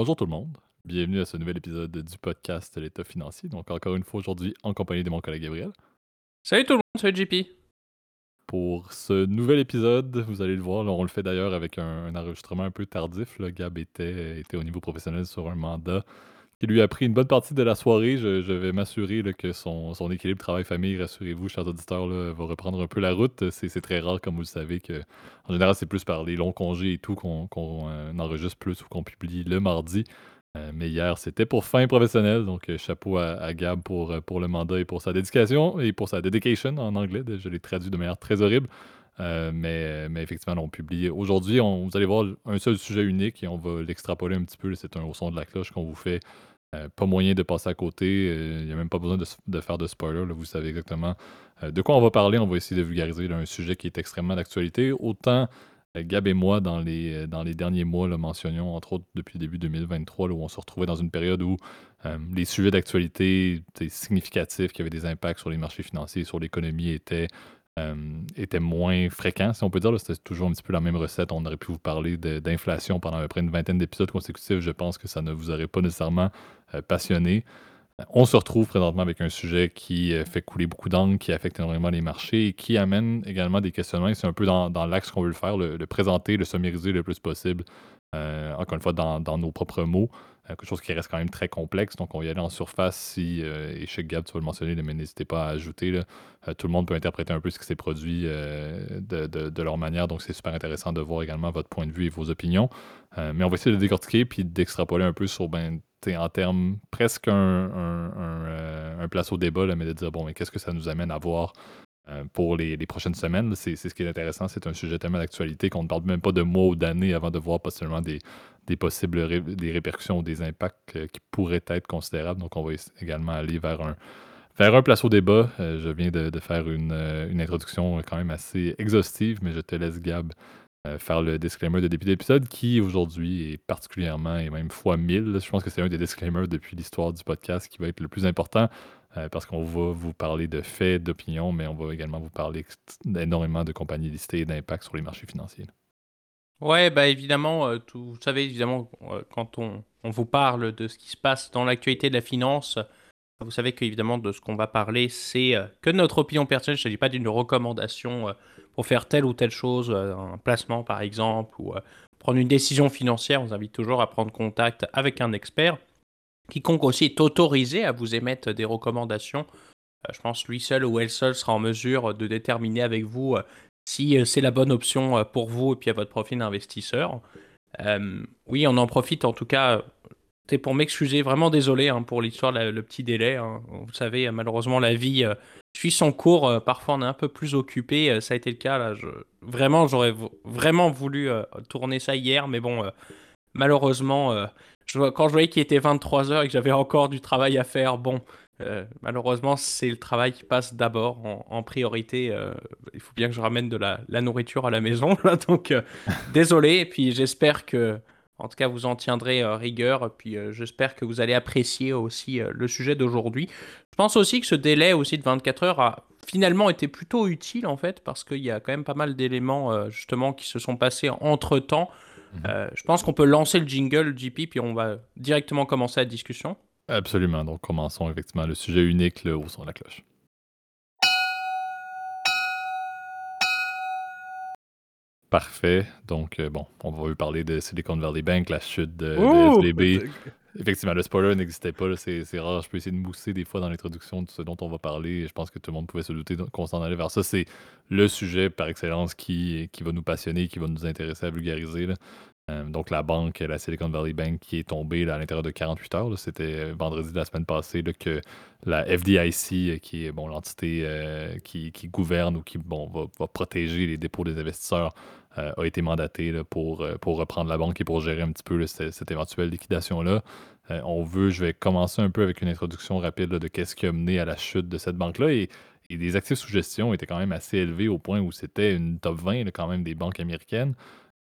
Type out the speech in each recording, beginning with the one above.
Bonjour tout le monde. Bienvenue à ce nouvel épisode du podcast L'État financier. Donc, encore une fois aujourd'hui, en compagnie de mon collègue Gabriel. Salut tout le monde, salut JP. Pour ce nouvel épisode, vous allez le voir, là, on le fait d'ailleurs avec un, un enregistrement un peu tardif. là. Gab était, était au niveau professionnel sur un mandat qui lui a pris une bonne partie de la soirée. Je, vais m'assurer que son, équilibre travail-famille, rassurez-vous, chers auditeurs, va reprendre un peu la route. C'est très rare, comme vous le savez, que en général, c'est plus par les longs congés et tout qu'on euh, enregistre plus ou qu'on publie le mardi. Euh, mais hier, c'était pour fin professionnelle. Donc, euh, chapeau à, Gab pour, le mandat et pour sa dédication et pour sa dedication en anglais. Je l'ai traduit de manière très horrible. Mais, effectivement, on publie. Aujourd'hui, vous allez voir un seul sujet unique et on va l'extrapoler un petit peu. C'est un au son de la cloche qu'on vous fait. Euh, pas moyen de passer à côté. Il n'y a même pas besoin de, faire de spoiler. Vous savez exactement euh, de quoi on va parler. On va essayer de vulgariser un sujet qui est extrêmement d'actualité. Autant euh, Gab et moi, dans les, euh, derniers mois, le mentionnions, entre autres depuis le début 2023, là, où on se retrouvait dans une période où euh, les sujets d'actualité significatifs qui avaient des impacts sur les marchés financiers, sur l'économie, étaient, euh, étaient moins fréquents, si on peut dire. C'était toujours un petit peu la même recette. On aurait pu vous parler d'inflation pendant à peu près une vingtaine d'épisodes consécutifs. Je pense que ça ne vous aurait pas nécessairement euh, passionné. On se retrouve présentement avec un sujet qui euh, fait couler beaucoup d'angles, qui affecte énormément les marchés et qui amène également des questionnements. C'est un peu dans, l'axe qu'on veut le faire, le, présenter, le sommariser le plus possible, encore une fois, dans nos propres mots. Euh, quelque chose qui reste quand même très complexe. Donc, on y aller en surface. Si, euh, Gab, tu vas le mentionner, mais n'hésitez pas à ajouter. Euh, tout le monde peut interpréter un peu ce qui s'est produit euh, de, leur manière. Donc, c'est super intéressant de voir également votre point de vue et vos opinions. Mais on va essayer de décortiquer puis d'extrapoler un peu sur, ben, en termes presque un, un, un, un place au débat, mais de dire, bon, mais qu'est-ce que ça nous amène à voir pour les, les prochaines semaines? c'est ce qui est intéressant. C'est un sujet tellement d'actualité qu'on ne parle même pas de mois ou d'années avant de voir possiblement des, des possibles des répercussions ou des impacts euh, qui pourraient être considérables. Donc, on va également aller vers un, vers un place au débat. Euh, je viens de, faire une, euh, une introduction quand même assez exhaustive, mais je te laisse, Gab, faire le disclaimer de début d'épisode qui aujourd'hui est particulièrement et même fois 1000. Je pense que c'est un des disclaimers depuis l'histoire du podcast qui va être le plus important parce qu'on va vous parler de faits, d'opinions, mais on va également vous parler énormément de compagnies listées et d'impact sur les marchés financiers. Ouais, bah évidemment, euh, vous savez, évidemment, euh, quand on, on vous parle de ce qui se passe dans l'actualité de la finance, vous savez qu'évidemment, de ce qu'on va parler, c'est euh, que notre opinion personnelle. Il ne s'agit pas d'une recommandation pour faire telle ou telle chose, un placement par exemple, ou prendre une décision financière. On vous invite toujours à prendre contact avec un expert. Quiconque aussi est autorisé à vous émettre des recommandations. Je pense lui seul ou elle seule sera en mesure de déterminer avec vous si euh, c'est la bonne option euh, pour vous et puis à votre profil d'investisseur. Euh, oui, on en profite en tout cas. C'est pour m'excuser, vraiment désolé hein, pour l'histoire, le petit délai. hein. Vous savez, malheureusement, la vie suit son cours. parfois, on est un peu plus occupé. ça a été le cas là. Vraiment, j'aurais vraiment voulu tourner ça hier, mais bon, malheureusement, quand je voyais qu'il était 23h et que j'avais encore du travail à faire, bon, euh, malheureusement, c'est le travail qui passe d'abord en, en priorité. euh, il faut bien que je ramène de la, la nourriture à la maison, là, donc euh, désolé. Et puis j'espère que, en tout cas, vous en tiendrez rigueur. Et puis j'espère que vous allez apprécier aussi le sujet d'aujourd'hui. Je pense aussi que ce délai aussi de 24 heures a finalement été plutôt utile en fait, parce qu'il y a quand même pas mal d'éléments justement qui se sont passés entre temps. Mhm. je pense qu'on peut lancer le jingle, JP, puis on va directement commencer la discussion. Absolument. Donc, commençons effectivement le sujet unique le au son de la cloche. Parfait. Donc, euh, bon, on va vous parler de Silicon Valley Bank, la chute de, de Ouh! SVB. Effectivement, le spoiler n'existait pas. C'est c'est rare. Je peux essayer de mousser des fois dans l'introduction de ce dont on va parler. Je pense que tout le monde pouvait se douter qu'on s'en allait vers ça. C'est le sujet par excellence qui, qui va nous passionner, qui va nous intéresser à vulgariser. là. Euh, donc, la banque, la Silicon Valley Bank, qui est tombée à l'intérieur de 48 heures. C'était vendredi de la semaine passée que la FDIC, euh, qui est bon, l'entité euh, qui, gouverne ou qui bon, va, protéger les dépôts des investisseurs, euh, a été mandatée pour, euh, pour reprendre la banque et pour gérer un petit peu cette, éventuelle liquidation-là. Euh, on veut, je vais commencer un peu avec une introduction rapide de qu'est-ce qui a mené à la chute de cette banque-là. Et, les actifs sous gestion étaient quand même assez élevés au point où c'était une top 20 là, quand même des banques américaines.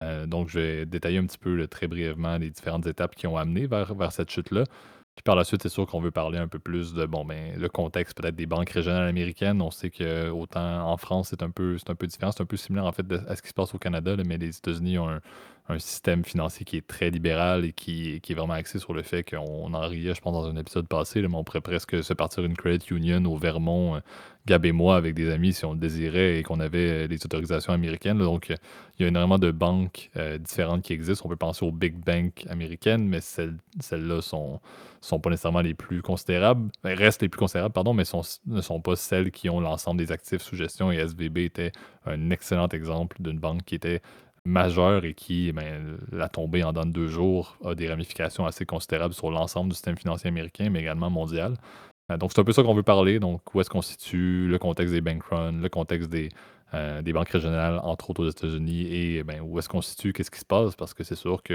Euh, donc, je vais détailler un petit peu très brièvement les différentes étapes qui ont amené vers, vers cette chute-là. Puis par la suite, c'est sûr qu'on veut parler un peu plus de bon ben le contexte peut-être des banques régionales américaines. On sait que autant en France, c'est un peu un peu différent, c'est un peu similaire en fait à ce qui se passe au Canada, mais les États-Unis ont un, un système financier qui est très libéral et qui, qui est vraiment axé sur le fait qu'on en riait, je pense, dans un épisode passé, mais on pourrait presque se partir une credit union au Vermont, euh, Gab et moi, avec des amis, si on le désirait et qu'on avait les autorisations américaines. Donc, il y a énormément de banques différentes qui existent. On peut penser aux big banks américaines, mais celles, celles-là sont, sont pas nécessairement les plus considérables, ben, restent les plus considérables, pardon, mais sont, ne sont pas celles qui ont l'ensemble des actifs sous gestion. Et SVB était un excellent exemple d'une banque qui était majeure et qui, ben, la tombée en dans deux jours a des ramifications assez considérables sur l'ensemble du système financier américain, mais également mondial. Euh, donc, c'est un peu ça qu'on veut parler. Donc, où est-ce qu'on situe le contexte des bank runs, le contexte des, euh, des banques régionales, entre autres aux États-Unis, et ben, où est-ce qu'on situe, qu'est-ce qui se passe, parce que c'est sûr que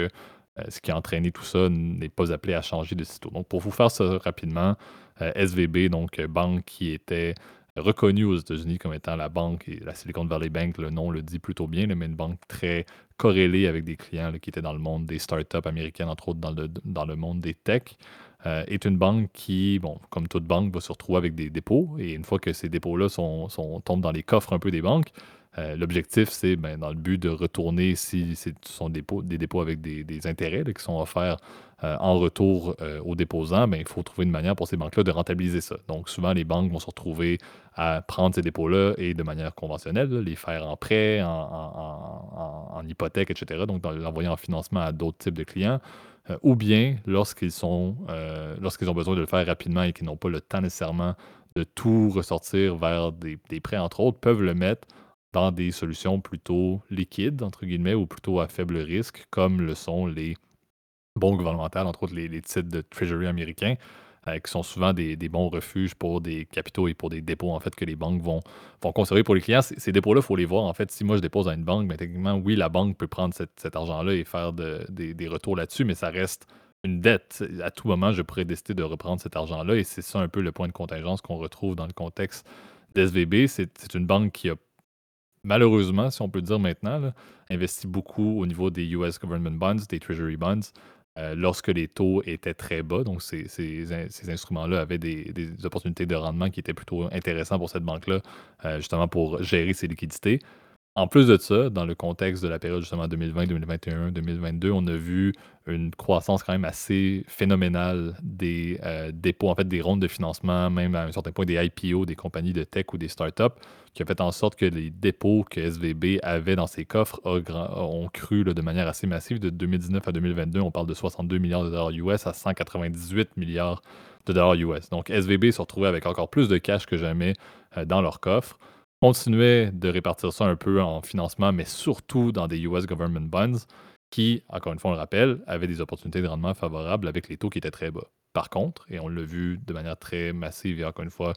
euh, ce qui a entraîné tout ça n'est pas appelé à changer de sitôt. Donc, pour vous faire ça rapidement, SVB, donc banque qui était reconnue aux États-Unis comme étant la banque, et la Silicon Valley Bank, le nom le dit plutôt bien, mais une banque très corrélée avec des clients qui étaient dans le monde des startups américaines, entre autres dans le, monde des techs. Euh, est une banque qui, bon, comme toute banque, va se retrouver avec des dépôts. Et une fois que ces dépôts-là sont, tombent dans les coffres un peu des banques, euh, l'objectif, c'est ben, dans le but de retourner si ce sont des dépôts, avec des, des intérêts qui sont offerts euh, en retour aux déposants, ben, il faut trouver une manière pour ces banques-là de rentabiliser ça. Donc souvent, les banques vont se retrouver à prendre ces dépôts-là et de manière conventionnelle, les faire en prêt, en, hypothèque, etc. Donc l'envoyer en financement à d'autres types de clients euh, ou bien lorsqu'ils sont euh, lorsqu'ils ont besoin de le faire rapidement et qu'ils n'ont pas le temps nécessairement de tout ressortir vers des, prêts, entre autres, peuvent le mettre dans des solutions plutôt liquides, entre guillemets, ou plutôt à faible risque, comme le sont les bons gouvernementales, entre autres les, titres de Treasury américains, euh, qui sont souvent des, bons refuges pour des capitaux et pour des dépôts en fait que les banques vont, vont conserver pour les clients. Ces dépôts-là, il faut les voir. En fait, si moi je dépose à une banque, ben, techniquement, oui, la banque peut prendre cet argent-là et faire des, retours là-dessus, mais ça reste une dette. À tout moment, je pourrais décider de reprendre cet argent-là et c'est ça un peu le point de contingence qu'on retrouve dans le contexte d'SVB. C'est une banque qui a malheureusement, si on peut dire maintenant, investi beaucoup au niveau des US Government Bonds, des Treasury Bonds. Euh, lorsque les taux étaient très bas. Donc, ces, instruments-là avaient des, opportunités de rendement qui étaient plutôt intéressants pour cette banque-là, euh, justement pour gérer ses liquidités. En plus de ça, dans le contexte de la période justement 2020, 2021, 2022, on a vu une croissance quand même assez phénoménale des euh, dépôts, en fait des rondes de financement, même à un certain point des IPO, des compagnies de tech ou des startups, qui a fait en sorte que les dépôts que SVB avait dans ses coffres ont cru de manière assez massive. De 2019 à 2022, on parle de 62 milliards de dollars US à 198 milliards de dollars US. Donc SVB se retrouvait avec encore plus de cash que jamais euh, dans leur coffre continuait de répartir ça un peu en financement, mais surtout dans des US government bonds qui, encore une fois, on le rappelle, avaient des opportunités de rendement favorables avec les taux qui étaient très bas. Par contre, et on l'a vu de manière très massive, et encore une fois,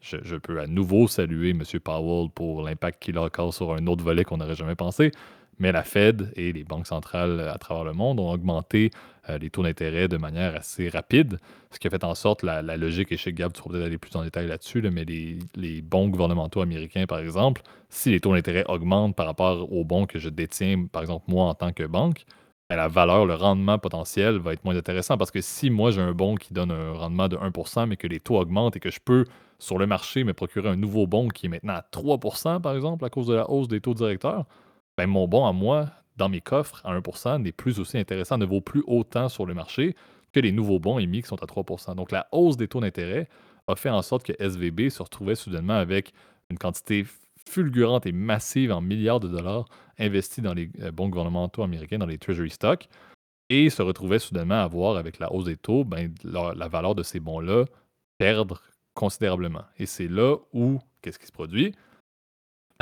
je, peux à nouveau saluer M. Powell pour l'impact qu'il a encore sur un autre volet qu'on n'aurait jamais pensé, mais la Fed et les banques centrales à travers le monde ont augmenté euh, les taux d'intérêt de manière assez rapide, ce qui a fait en sorte la, la logique, et chez Gab, tu pourrais peut-être aller plus en détail là-dessus, mais les, bons gouvernementaux américains, par exemple, si les taux d'intérêt augmentent par rapport aux bons que je détiens, par exemple moi en tant que banque, ben, la valeur, le rendement potentiel va être moins intéressant parce que si moi j'ai un bon qui donne un rendement de 1%, mais que les taux augmentent et que je peux sur le marché me procurer un nouveau bon qui est maintenant à 3%, par exemple, à cause de la hausse des taux directeurs, ben, mon bon à moi, dans mes coffres, à 1% n'est plus aussi intéressant, ne vaut plus autant sur le marché que les nouveaux bons émis qui sont à 3% Donc la hausse des taux d'intérêt a fait en sorte que SVB se retrouvait soudainement avec une quantité fulgurante et massive en milliards de dollars investis dans les euh, bons gouvernementaux américains, dans les treasury stocks, et se retrouvait soudainement à voir avec la hausse des taux, ben, la, la valeur de ces bons-là perdre considérablement. Et c'est là où, qu'est-ce qui se produit?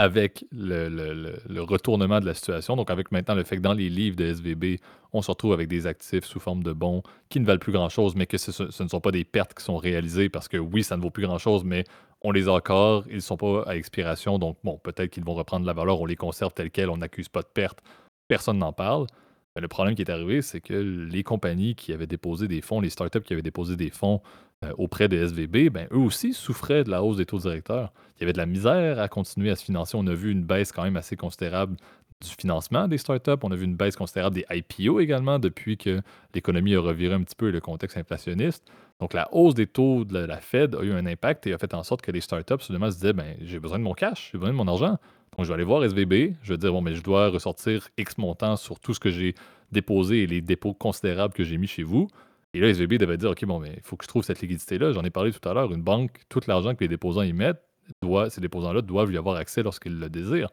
Avec le, retournement de la situation, donc avec maintenant le fait que dans les livres de SVB, on se retrouve avec des actifs sous forme de bons qui ne valent plus grand-chose, mais que ce, ne sont pas des pertes qui sont réalisées parce que oui, ça ne vaut plus grand-chose, mais on les a encore, ils ne sont pas à expiration, donc bon, peut-être qu'ils vont reprendre la valeur, on les conserve tels quels, on n'accuse pas de perte, personne n'en parle. le problème qui est arrivé, c'est que les compagnies qui avaient déposé des fonds, les startups qui avaient déposé des fonds auprès de SVB, ben, eux aussi souffraient de la hausse des taux directeurs. Il y avait de la misère à continuer à se financer. On a vu une baisse quand même assez considérable du financement des startups. On a vu une baisse considérable des IPO également depuis que l'économie a reviré un petit peu le contexte inflationniste. Donc la hausse des taux de la Fed a eu un impact et a fait en sorte que les startups, se disaient ben, j'ai besoin de mon cash, j'ai besoin de mon argent. Donc, je vais aller voir SVB, je vais dire, bon, mais je dois ressortir X montant sur tout ce que j'ai déposé et les dépôts considérables que j'ai mis chez vous. Et là, SVB devait dire, OK, bon, mais il faut que je trouve cette liquidité-là. J'en ai parlé tout à l'heure. Une banque, tout l'argent que les déposants y mettent, doit, ces déposants-là doivent y avoir accès lorsqu'ils le désirent.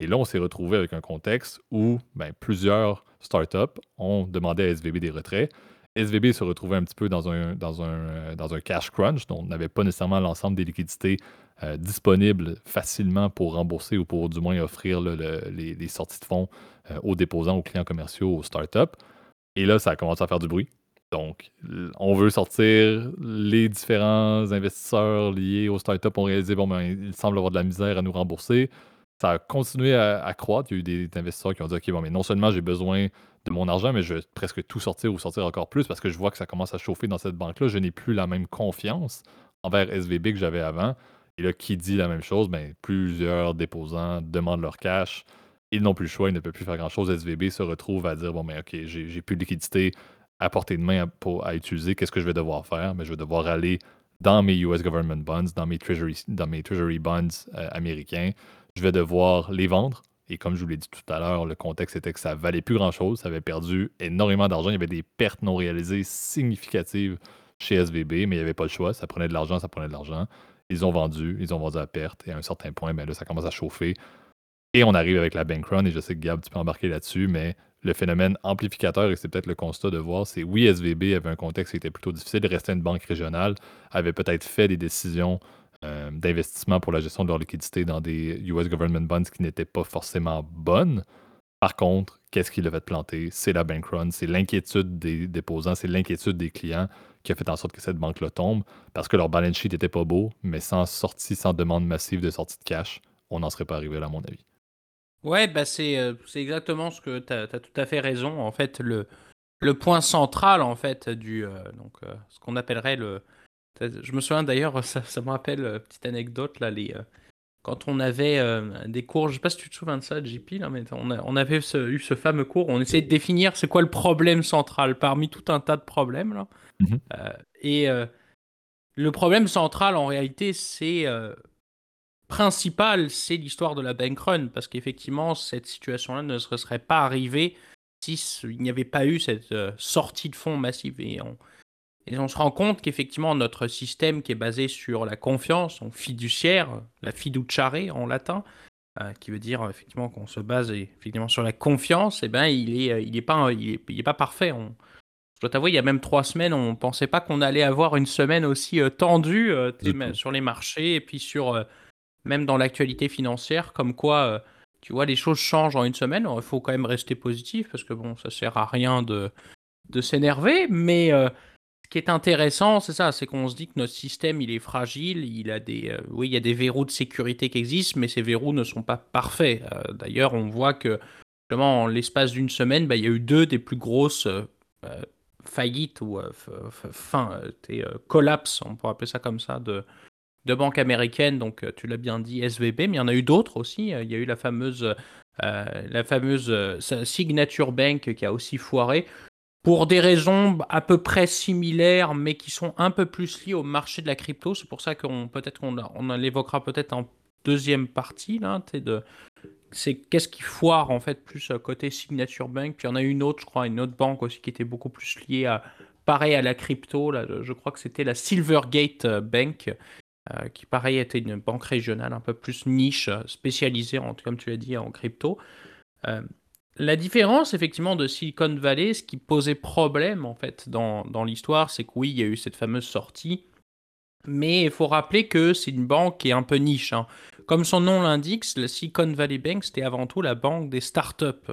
Et là, on s'est retrouvé avec un contexte où ben, plusieurs startups ont demandé à SVB des retraits. SVB se retrouvait un petit peu dans un, dans un, euh, dans un cash crunch, donc on n'avait pas nécessairement l'ensemble des liquidités euh, disponibles facilement pour rembourser ou pour du moins offrir les, sorties de fonds euh, aux déposants, aux clients commerciaux, aux startups. Et là, ça a commencé à faire du bruit. Donc, on veut sortir les différents investisseurs liés aux startups ont réalisé, bon, ben, il semble avoir de la misère à nous rembourser. Ça a continué à, croître. Il y a eu des, investisseurs qui ont dit, OK, bon, mais non seulement j'ai besoin de mon argent, mais je vais presque tout sortir ou sortir encore plus parce que je vois que ça commence à chauffer dans cette banque-là. Je n'ai plus la même confiance envers SVB que j'avais avant. Et là, qui dit la même chose? Ben, plusieurs déposants demandent leur cash. Ils n'ont plus le choix, ils ne peuvent plus faire grand-chose. SVB se retrouve à dire, bon, mais OK, j'ai plus de liquidité à portée de main à, utiliser. Qu'est-ce que je vais devoir faire? Mais je vais devoir aller dans mes US Government Bonds, dans mes Treasury, dans mes treasury Bonds euh, américains. Je vais devoir les vendre. Et comme je vous l'ai dit tout à l'heure, le contexte était que ça valait plus grand-chose. Ça avait perdu énormément d'argent. Il y avait des pertes non réalisées significatives chez SVB, mais il n'y avait pas le choix. Ça prenait de l'argent, ça prenait de l'argent. Ils ont vendu, ils ont vendu à perte. Et à un certain point, ben là, ça commence à chauffer. Et on arrive avec la bank run. Et je sais que Gab, tu peux embarquer là-dessus, mais le phénomène amplificateur, et c'est peut-être le constat de voir, c'est oui, SVB avait un contexte qui était plutôt difficile, rester une banque régionale, avait peut-être fait des décisions euh, d'investissement pour la gestion de leur liquidité dans des US government bonds qui n'étaient pas forcément bonnes. Par contre, qu'est-ce qui l'a fait planter? C'est la bank run, c'est l'inquiétude des déposants, c'est l'inquiétude des clients qui a fait en sorte que cette banque-là tombe parce que leur balance sheet n'était pas beau, mais sans sortie, sans demande massive de sortie de cash, on n'en serait pas arrivé là, à mon avis. Ouais, bah c'est euh, exactement ce que tu as, tout à fait raison. En fait, le, le point central, en fait, du, euh, donc, euh, ce qu'on appellerait le. Je me souviens d'ailleurs, ça, ça me rappelle, petite anecdote, là, les, quand on avait des cours, je sais pas si tu te souviens de ça, JP, là, mais on, on avait eu ce fameux cours, on essayait de définir c'est quoi le problème central parmi tout un tas de problèmes. Là. Mmh et le problème central, en réalité, c'est principal, c'est l'histoire de la bank run, parce qu'effectivement, cette situation-là ne se serait pas arrivée s'il n'y avait pas eu cette euh, sortie de fonds massive. Et on, et on se rend compte qu'effectivement, notre système qui est basé sur la confiance, en fiduciaire, la fiduciare en latin, euh, qui veut dire effectivement qu'on se base effectivement sur la confiance, et eh ben, il n'est il est pas, il est, pas parfait. On, je dois t'avouer, il y a même trois semaines, on ne pensait pas qu'on allait avoir une semaine aussi euh, tendue sur les marchés et puis sur même dans l'actualité financière, comme quoi, euh, tu vois, les choses changent en une semaine. il faut quand même rester positif parce que bon, ça sert à rien de, de s'énerver. Mais euh, ce qui est intéressant, c'est ça, c'est qu'on se dit que notre système, il est fragile. Il a des, euh, oui, il y a des verrous de sécurité qui existent, mais ces verrous ne sont pas parfaits. D'ailleurs, on voit que justement, en l'espace d'une semaine, bah, il y a eu deux des plus grosses faillites ou fin, collapses, on pourrait appeler ça comme ça, de, de banques américaines, donc euh, tu l'as bien dit, SVB, mais il y en a eu d'autres aussi. Il y a eu la fameuse, euh, la fameuse euh, Signature Bank qui a aussi foiré pour des raisons à peu près similaires, mais qui sont un peu plus liées au marché de la crypto. C'est pour ça qu'on peut-être qu'on on l'évoquera peut-être en deuxième partie là. C'est qu'est-ce qui foire en fait plus côté Signature Bank. Puis il y en a une autre, je crois, une autre banque aussi qui était beaucoup plus liée à pareil à la crypto. Là, je crois que c'était la Silvergate Bank euh, qui pareil était une banque régionale un peu plus niche, euh, spécialisée, en, comme tu l'as dit, en crypto. Euh, la différence effectivement de Silicon Valley, ce qui posait problème en fait dans, dans l'histoire, c'est que oui, il y a eu cette fameuse sortie, mais il faut rappeler que c'est une banque qui est un peu niche. Hein. Comme son nom l'indique, la Silicon Valley Bank, c'était avant tout la banque des startups.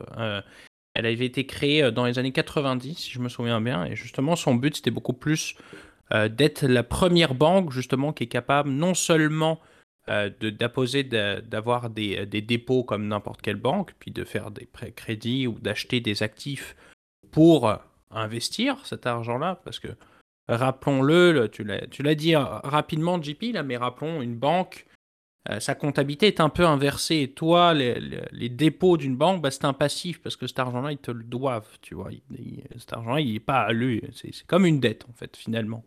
elle avait été créée dans les années 90, si je me souviens bien, et justement son but c'était beaucoup plus euh, d'être la première banque justement qui est capable non seulement euh, d'avoir des, des, dépôts comme n'importe quelle banque, puis de faire des prêts crédits ou d'acheter des actifs pour investir cet argent-là, parce que rappelons-le, tu l'as dit rapidement JP, mais rappelons, une banque, euh, sa comptabilité est un peu inversée. Toi, les, dépôts d'une banque, bah, c'est un passif parce que cet argent-là, ils te le doivent, tu vois. cet argent-là, il n'est pas à lui. C'est comme une dette, en fait, finalement.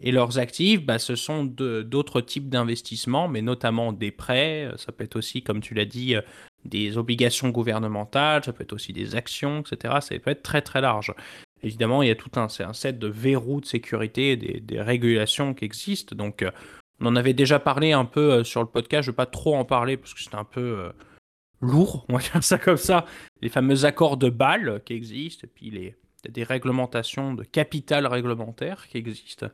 et leurs actifs, bah, ce sont d'autres types d'investissements, mais notamment des prêts. Ça peut être aussi, comme tu l'as dit, des obligations gouvernementales, ça peut être aussi des actions, etc. Ça peut être très très large. Évidemment, il y a tout un, set de verrous de sécurité, des, des régulations qui existent. Donc, euh, on en avait déjà parlé un peu euh, sur le podcast. Je ne vais pas trop en parler parce que c'est un peu euh, lourd, on va dire ça comme ça. Les fameux accords de Bâle qui existent, et puis les, des réglementations de capital réglementaire qui existent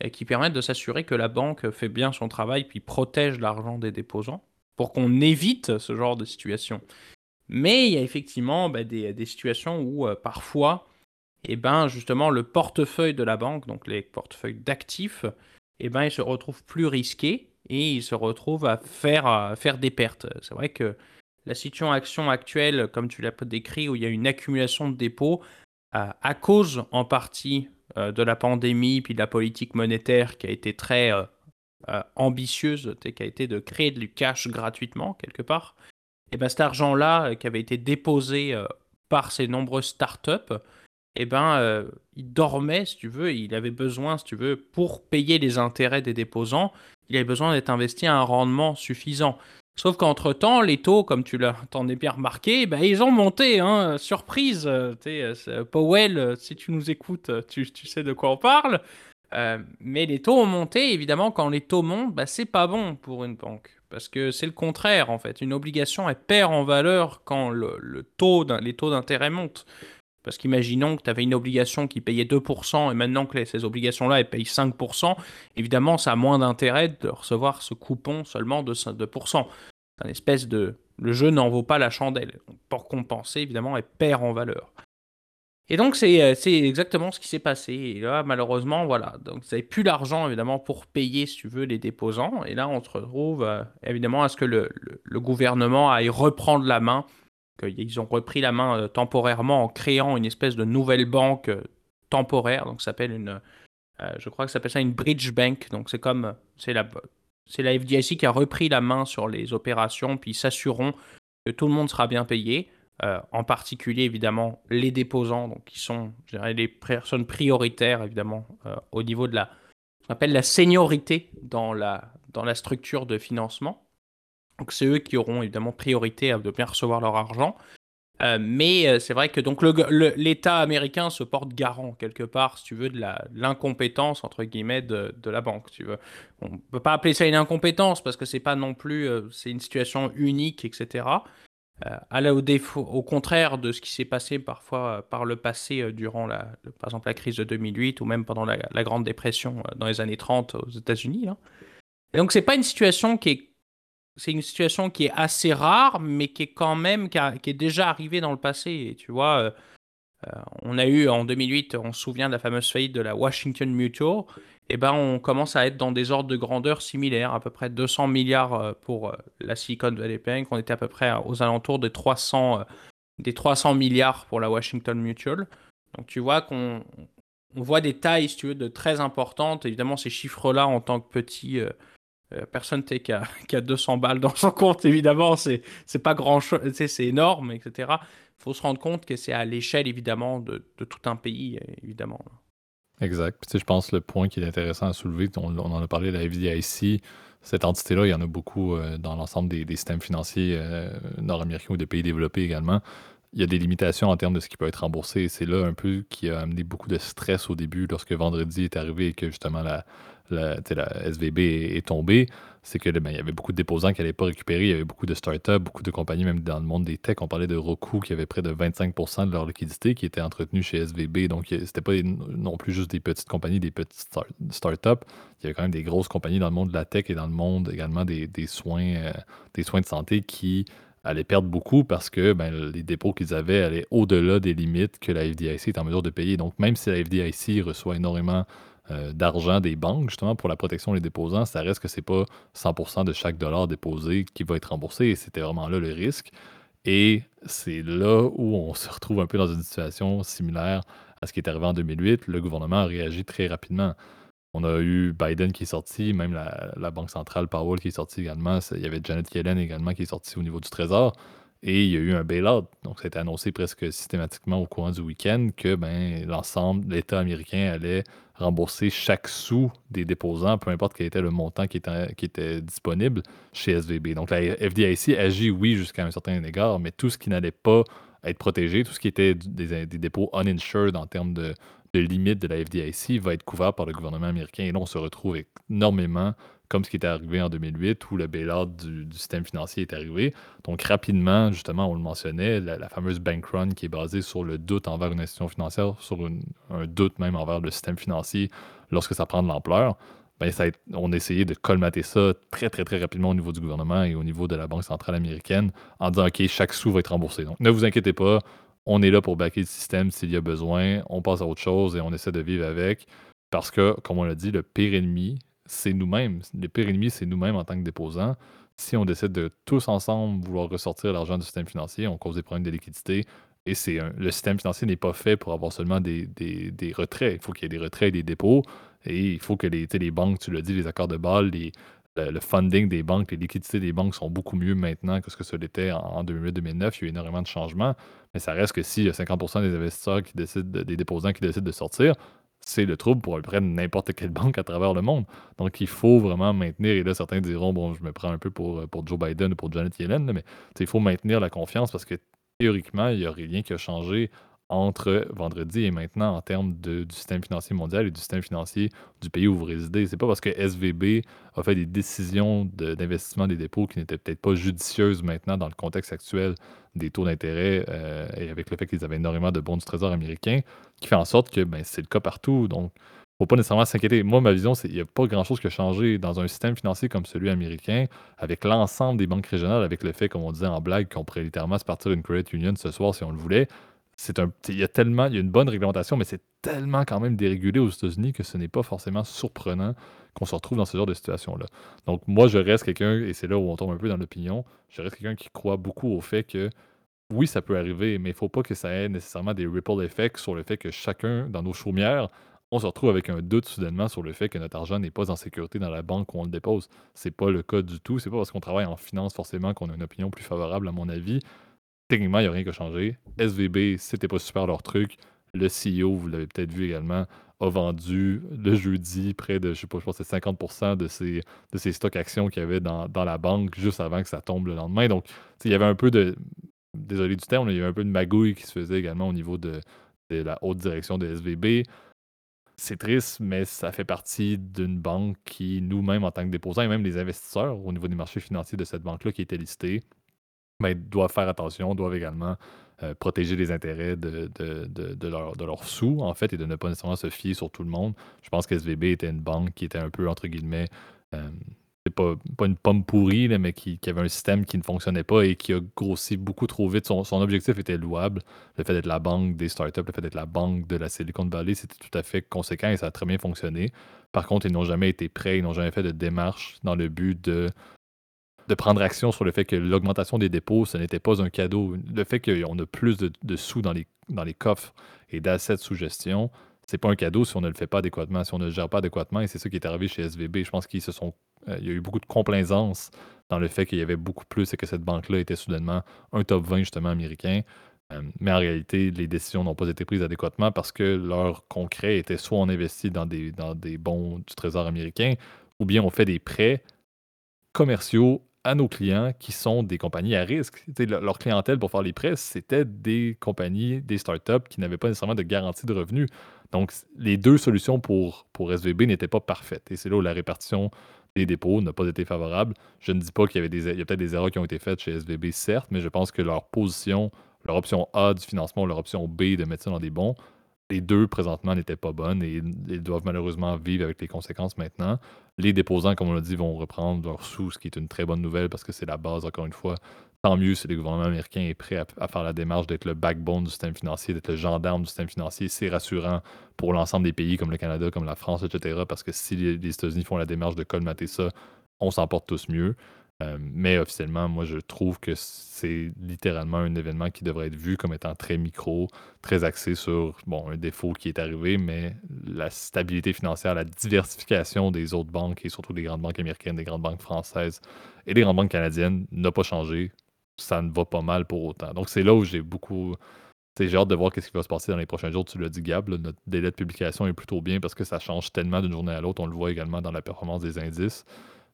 et qui permettent de s'assurer que la banque fait bien son travail puis protège l'argent des déposants pour qu'on évite ce genre de situation. Mais il y a effectivement bah, des, situations où euh, parfois, eh ben, justement, le portefeuille de la banque, donc les portefeuilles d'actifs, eh ben, il se retrouve plus risqué et il se retrouve à faire, faire des pertes. C'est vrai que la situation actuelle, comme tu l'as décrit, où il y a une accumulation de dépôts, euh, à cause en partie euh, de la pandémie puis de la politique monétaire qui a été très euh, ambitieuse qui a été de créer du cash gratuitement quelque part, et ben cet argent-là euh, qui avait été déposé euh, par ces nombreuses startups, et ben il dormait si tu veux, il avait besoin si tu veux pour payer les intérêts des déposants, il avait besoin d'être investi à un rendement suffisant. Sauf qu'entre-temps, les taux, comme tu t'en es bien remarqué, ben, ils ont monté. Hein, surprise, Powell, si tu nous écoutes, tu, tu, sais de quoi on parle. Euh, mais les taux ont monté, évidemment, quand les taux montent, bah, c'est pas bon pour une banque. Parce que c'est le contraire, en fait. Une obligation, elle perd en valeur quand le, taux les taux d'intérêt montent. Parce qu'imaginons que tu avais une obligation qui payait 2% et maintenant que ces obligations-là, elles payent 5%, évidemment, ça a moins d'intérêt de recevoir ce coupon seulement de 2%. C'est un espèce de... Le jeu n'en vaut pas la chandelle. Pour compenser, évidemment, elle perd en valeur. Et donc, euh, c'est exactement ce qui s'est passé. Et là, malheureusement, voilà. Donc, vous n'avez plus l'argent, évidemment, pour payer, si tu veux, les déposants. Et là, on se retrouve, euh, évidemment, à ce que le, gouvernement aille reprendre la main. Ils ont repris la main euh, temporairement en créant une espèce de nouvelle banque temporaire. Donc, ça s'appelle une. je crois que ça s'appelle ça une bridge bank. Donc, c'est comme. C'est la, la FDIC qui a repris la main sur les opérations, puis s'assureront que tout le monde sera bien payé. Euh, en particulier évidemment les déposants, donc qui sont je les personnes prioritaires évidemment euh, au niveau de la, qu'on appelle la seniorité dans la, dans la structure de financement. Donc c'est eux qui auront évidemment priorité à bien recevoir leur argent. Euh, mais c'est vrai que donc l'État américain se porte garant quelque part, si tu veux, de l'incompétence entre guillemets de, de, la banque. Tu veux, on peut pas appeler ça une incompétence parce que c'est pas non plus, c'est une situation unique, etc. Euh, au, défaut, au contraire de ce qui s'est passé parfois euh, par le passé euh, durant la, par exemple la crise de 2008 ou même pendant la, Grande Dépression dans les années 30 aux États-Unis. Et donc c'est pas une situation qui est c'est une situation qui est assez rare, mais qui est quand même qui, est déjà arrivée dans le passé. Et tu vois, on a eu en 2008, on se souvient de la fameuse faillite de la Washington Mutual eh ben, on commence à être dans des ordres de grandeur similaires, à peu près 200 milliards euh, pour euh, la Silicon Valley Bank. On était à peu près aux alentours des 300, euh, des 300 milliards pour la Washington Mutual. Donc tu vois qu'on on voit des tailles, si tu veux, de très importantes. Évidemment, ces chiffres-là, en tant que petit, personne qui a, qui a 200 balles dans son compte, évidemment, c'est pas grand-chose, c'est énorme, etc. Il faut se rendre compte que c'est à l'échelle, évidemment, de, de, tout un pays, évidemment. Exact. Puis, je pense que le point qui est intéressant à soulever, on, en a parlé de la FDIC, cette entité-là, il y en a beaucoup euh, dans l'ensemble des, systèmes financiers euh, nord-américains ou des pays développés également. Il y a des limitations en termes de ce qui peut être remboursé. C'est là un peu qui a amené beaucoup de stress au début lorsque vendredi est arrivé et que justement la, la, SVB est, tombée, c'est que ben, il y avait beaucoup de déposants qui n'allaient pas récupérer. Il y avait beaucoup de startups, beaucoup de compagnies, même dans le monde des techs. On parlait de Roku qui avait près de 25% de leur liquidité qui était entretenue chez SVB. Donc, c'était pas non plus juste des petites compagnies, des petites startups. Il y avait quand même des grosses compagnies dans le monde de la tech et dans le monde également des, soins, euh, des soins de santé qui allaient perdre beaucoup parce que ben, les dépôts qu'ils avaient allaient au-delà des limites que la FDIC est en mesure de payer. Donc, même si la FDIC reçoit énormément euh, d'argent des banques, justement, pour la protection des déposants, ça reste que c'est pas 100% de chaque dollar déposé qui va être remboursé. Et c'était vraiment là le risque. Et c'est là où on se retrouve un peu dans une situation similaire à ce qui est arrivé en 2008. Le gouvernement a réagi très rapidement. On a eu Biden qui est sorti, même la, Banque centrale Powell qui est sortie également. Il y avait Janet Yellen également qui est sortie au niveau du Trésor. Et il y a eu un bail-out. Donc, été annoncé presque systématiquement au courant du week-end que ben, l'ensemble, l'État américain allait rembourser chaque sou des déposants, peu importe quel était le montant qui était, disponible chez SVB. Donc la FDIC agit, oui, jusqu'à un certain égard, mais tout ce qui n'allait pas être protégé, tout ce qui était des, dépôts uninsured en termes de, de limite de la FDIC va être couvert par le gouvernement américain. Et là, on se retrouve énormément comme ce qui était arrivé en 2008 où le bailout du, système financier est arrivé. Donc rapidement, justement, on le mentionnait, la, fameuse bank run qui est basée sur le doute envers une institution financière, sur un doute même envers le système financier lorsque ça prend de l'ampleur. Ben, ça on a essayé de colmater ça très, très, très rapidement au niveau du gouvernement et au niveau de la Banque centrale américaine en disant, OK, chaque sou va être remboursé. Donc, ne vous inquiétez pas, on est là pour backer le système s'il y a besoin, on passe à autre chose et on essaie de vivre avec. Parce que, comme on l'a dit, le pire ennemi, c'est nous-mêmes. Le pire ennemi, c'est nous-mêmes en tant que déposants. Si on décide de tous ensemble vouloir ressortir l'argent du système financier, on cause des problèmes de liquidité. Et c'est le système financier n'est pas fait pour avoir seulement des, retraits. Il faut qu'il y ait des retraits et des dépôts. Et il faut que les, les banques, tu l'as dit, les accords de balle, les, le, funding des banques, les liquidités des banques sont beaucoup mieux maintenant que ce que ce l'était en, 2008-2009. Il y a eu énormément de changements. Mais ça reste que s'il y a 50 des investisseurs qui décident, des déposants qui décident de sortir, c'est le trouble pour le peu n'importe quelle banque à travers le monde. Donc, il faut vraiment maintenir, et là, certains diront, bon, je me prends un peu pour, pour Joe Biden ou pour Janet Yellen, mais il faut maintenir la confiance parce que théoriquement, il n'y a rien qui a changé entre vendredi et maintenant en termes du système financier mondial et du système financier du pays où vous résidez. C'est pas parce que SVB a fait des décisions d'investissement des dépôts qui n'étaient peut-être pas judicieuses maintenant dans le contexte actuel des taux d'intérêt euh, et avec le fait qu'ils avaient énormément de bons du trésor américain, qui fait en sorte que ben, c'est le cas partout. Donc, faut pas nécessairement s'inquiéter. Moi, ma vision, c'est qu'il n'y a pas grand-chose qui a changé dans un système financier comme celui américain, avec l'ensemble des banques régionales, avec le fait, comme on disait en blague, qu'on pourrait littéralement se partir d'une credit union ce soir si on le voulait c'est un, il y a tellement, il une bonne réglementation, mais c'est tellement quand même dérégulé aux États-Unis que ce n'est pas forcément surprenant qu'on se retrouve dans ce genre de situation-là. Donc moi, je reste quelqu'un, et c'est là où on tombe un peu dans l'opinion, je reste quelqu'un qui croit beaucoup au fait que oui, ça peut arriver, mais il ne faut pas que ça ait nécessairement des ripple effects sur le fait que chacun, dans nos chaumières, on se retrouve avec un doute soudainement sur le fait que notre argent n'est pas en sécurité dans la banque où on le dépose. C'est pas le cas du tout. C'est pas parce qu'on travaille en finance forcément qu'on a une opinion plus favorable, à mon avis techniquement, il n'y a rien qui a changé. SVB, c'était pas super leur truc. Le CEO, vous l'avez peut-être vu également, a vendu le jeudi près de, je sais pas, je pense que c'est 50% de ses, de ses stocks actions qu'il y avait dans, la banque juste avant que ça tombe le lendemain. Donc, il y avait un peu de, désolé du terme, il y avait un peu de magouille qui se faisait également au niveau de, la haute direction de SVB. C'est triste, mais ça fait partie d'une banque qui, nous-mêmes, en tant que déposants, et même les investisseurs au niveau des marchés financiers de cette banque-là qui était listée, mais doivent faire attention, doivent également euh, protéger les intérêts de, de, de, leurs sous, en fait, et de ne pas nécessairement se fier sur tout le monde. Je pense que SVB était une banque qui était un peu, entre guillemets, euh, pas, pas une pomme pourrie, mais qui, avait un système qui ne fonctionnait pas et qui a grossi beaucoup trop vite. Son, son objectif était louable. Le fait d'être la banque des startups, le fait d'être la banque de la Silicon Valley, c'était tout à fait conséquent et ça a très bien fonctionné. Par contre, ils n'ont jamais été prêts, ils n'ont jamais fait de démarche dans le but de de prendre action sur le fait que l'augmentation des dépôts, ce n'était pas un cadeau. Le fait qu'on a plus de, sous dans les, dans les coffres et d'assets sous gestion, c'est pas un cadeau si on ne le fait pas adéquatement, si on ne le gère pas adéquatement. Et c'est ça qui est arrivé chez SVB. Je pense qu'il se sont, euh, il y a eu beaucoup de complaisance dans le fait qu'il y avait beaucoup plus et que cette banque-là était soudainement un top 20 justement américain. Euh, mais en réalité, les décisions n'ont pas été prises adéquatement parce que leur concret était soit on investit dans des, dans des bons du Trésor américain, ou bien on fait des prêts commerciaux à nos clients qui sont des compagnies à risque. leur clientèle pour faire les prêts, c'était des compagnies, des startups qui n'avaient pas nécessairement de garantie de revenus. Donc, les deux solutions pour, pour SVB n'étaient pas parfaites. Et c'est là où la répartition des dépôts n'a pas été favorable. Je ne dis pas qu'il y avait des, il y a peut-être des erreurs qui ont été faites chez SVB, certes, mais je pense que leur position, leur option A du financement, leur option B de mettre ça dans des bons, les deux présentement n'étaient pas bonnes et ils doivent malheureusement vivre avec les conséquences maintenant. Les déposants, comme on l'a dit, vont reprendre leurs sous, ce qui est une très bonne nouvelle parce que c'est la base, encore une fois. Tant mieux si le gouvernement américain est prêt à, faire la démarche d'être le backbone du système financier, d'être le gendarme du système financier. C'est rassurant pour l'ensemble des pays comme le Canada, comme la France, etc. Parce que si les États-Unis font la démarche de colmater ça, on s'en porte tous mieux. Euh, mais officiellement, moi, je trouve que c'est littéralement un événement qui devrait être vu comme étant très micro, très axé sur bon, un défaut qui est arrivé, mais la stabilité financière, la diversification des autres banques et surtout des grandes banques américaines, des grandes banques françaises et des grandes banques canadiennes n'a pas changé. Ça ne va pas mal pour autant. Donc, c'est là où j'ai beaucoup j'ai hâte de voir ce qui va se passer dans les prochains jours. Tu l'as dit, Gab, notre délai de publication est plutôt bien parce que ça change tellement d'une journée à l'autre. On le voit également dans la performance des indices.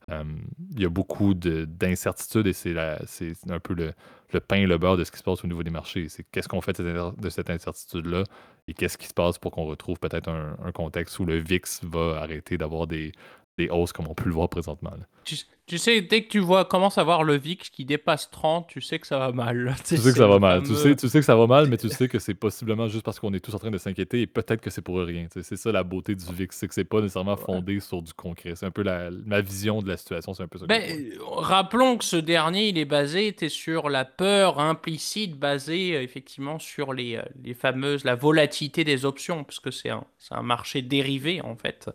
Il y a beaucoup d'incertitudes et c'est un peu le, pain et le beurre de ce qui se passe au niveau des marchés. C'est qu'est-ce qu'on fait de cette incertitude-là et qu'est-ce qui se passe pour qu'on retrouve peut-être un, contexte où le VIX va arrêter d'avoir des, des hausses comme on peut le voir présentement. Tu, sais, dès que tu vois commence à voir le VIX qui dépasse 30, tu sais que ça va mal. Tu, sais que ça va mal. Tu, sais, tu sais que ça va mal, mais tu sais que c'est possiblement juste parce qu'on est tous en train de s'inquiéter et peut-être que c'est pour rien. C'est ça la beauté du VIX, c'est que c'est pas nécessairement fondé sur du concret. C'est un peu la, ma vision de la situation, c'est un peu ça. Ben, rappelons que ce dernier, il est basé sur la peur implicite basée euh, effectivement sur les, euh, les fameuses, la volatilité des options, parce que c'est un, un marché dérivé en fait